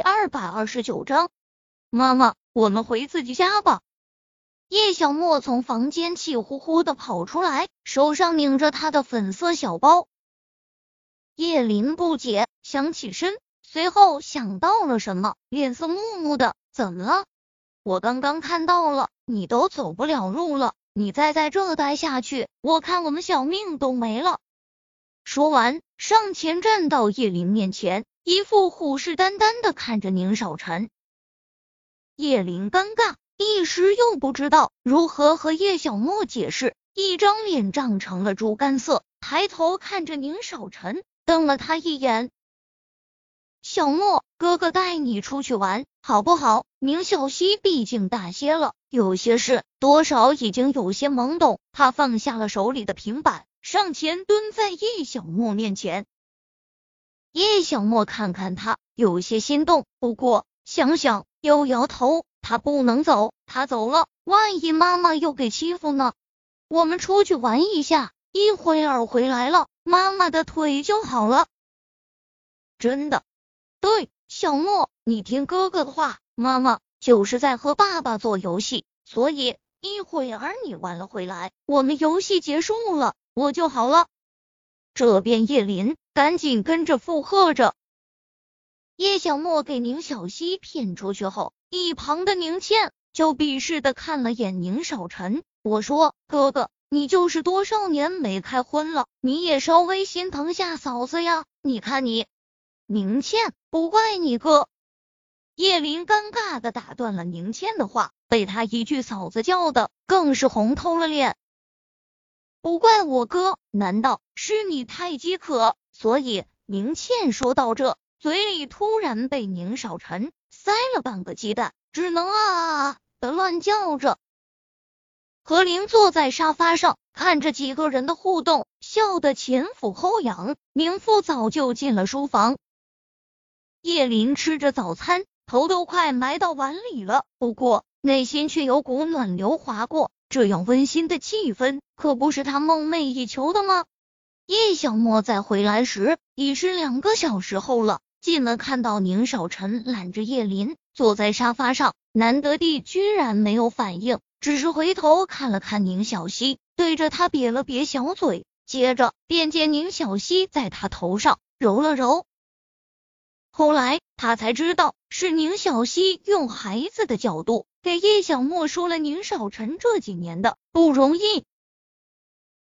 第二百二十九章，妈妈，我们回自己家吧。叶小沫从房间气呼呼的跑出来，手上拧着他的粉色小包。叶林不解，想起身，随后想到了什么，脸色木木的。怎么了？我刚刚看到了，你都走不了路了，你再在这待下去，我看我们小命都没了。说完，上前站到叶林面前。一副虎视眈眈的看着宁少臣，叶林尴尬，一时又不知道如何和叶小沫解释，一张脸涨成了猪肝色，抬头看着宁少臣，瞪了他一眼。小莫，哥哥带你出去玩好不好？宁小溪毕竟大些了，有些事多少已经有些懵懂。他放下了手里的平板，上前蹲在叶小沫面前。叶小沫看看他，有些心动，不过想想又摇头。他不能走，他走了，万一妈妈又给欺负呢？我们出去玩一下，一会儿回来了，妈妈的腿就好了。真的？对，小莫，你听哥哥的话，妈妈就是在和爸爸做游戏，所以一会儿你玩了回来，我们游戏结束了，我就好了。这边叶林。赶紧跟着附和着。叶小沫给宁小溪骗出去后，一旁的宁倩就鄙视的看了眼宁少臣。我说：“哥哥，你就是多少年没开荤了，你也稍微心疼下嫂子呀。你看你。”宁倩，不怪你哥。叶林尴尬的打断了宁倩的话，被他一句嫂子叫的更是红透了脸。不怪我哥，难道是你太饥渴？所以，宁倩说到这，嘴里突然被宁少臣塞了半个鸡蛋，只能啊啊啊的乱叫着。何林坐在沙发上，看着几个人的互动，笑得前俯后仰。宁父早就进了书房，叶林吃着早餐，头都快埋到碗里了，不过内心却有股暖流划过。这样温馨的气氛，可不是他梦寐以求的吗？叶小沫在回来时，已是两个小时后了。进门看到宁少臣揽着叶林坐在沙发上，难得地居然没有反应，只是回头看了看宁小溪，对着他瘪了瘪小嘴，接着便见宁小溪在他头上揉了揉。后来他才知道，是宁小溪用孩子的角度给叶小沫说了宁少臣这几年的不容易。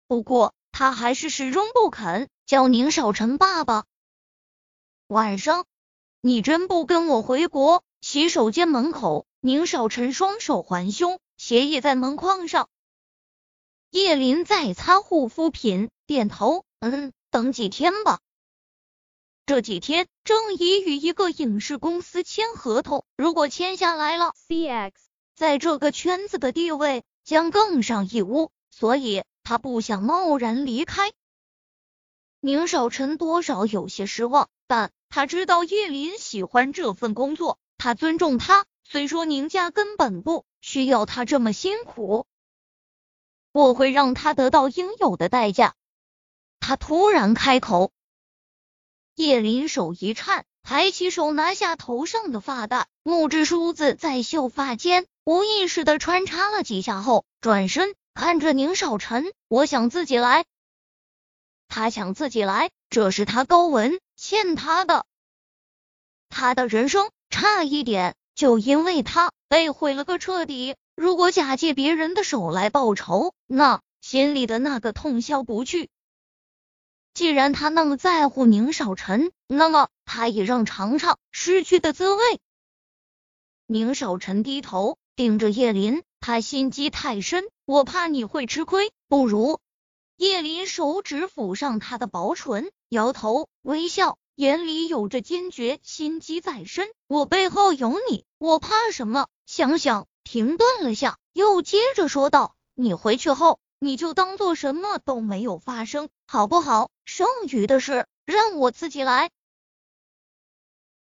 不过。他还是始终不肯叫宁少臣爸爸。晚上，你真不跟我回国？洗手间门口，宁少臣双手环胸，斜倚在门框上。叶林在擦护肤品，点头，嗯，等几天吧。这几天，郑怡与一个影视公司签合同，如果签下来了，CX 在这个圈子的地位将更上一屋，所以。他不想贸然离开，宁少臣多少有些失望，但他知道叶林喜欢这份工作，他尊重他。虽说宁家根本不需要他这么辛苦，我会让他得到应有的代价。他突然开口，叶林手一颤，抬起手拿下头上的发带，木质梳子在秀发间无意识的穿插了几下后，转身。看着宁少臣，我想自己来。他想自己来，这是他高文欠他的。他的人生差一点就因为他被毁了个彻底。如果假借别人的手来报仇，那心里的那个痛消不去。既然他那么在乎宁少臣，那么他也让尝尝失去的滋味。宁少臣低头盯着叶林。他心机太深，我怕你会吃亏。不如叶林手指抚上他的薄唇，摇头微笑，眼里有着坚决。心机在身，我背后有你，我怕什么？想想，停顿了下，又接着说道：“你回去后，你就当做什么都没有发生，好不好？剩余的事让我自己来。”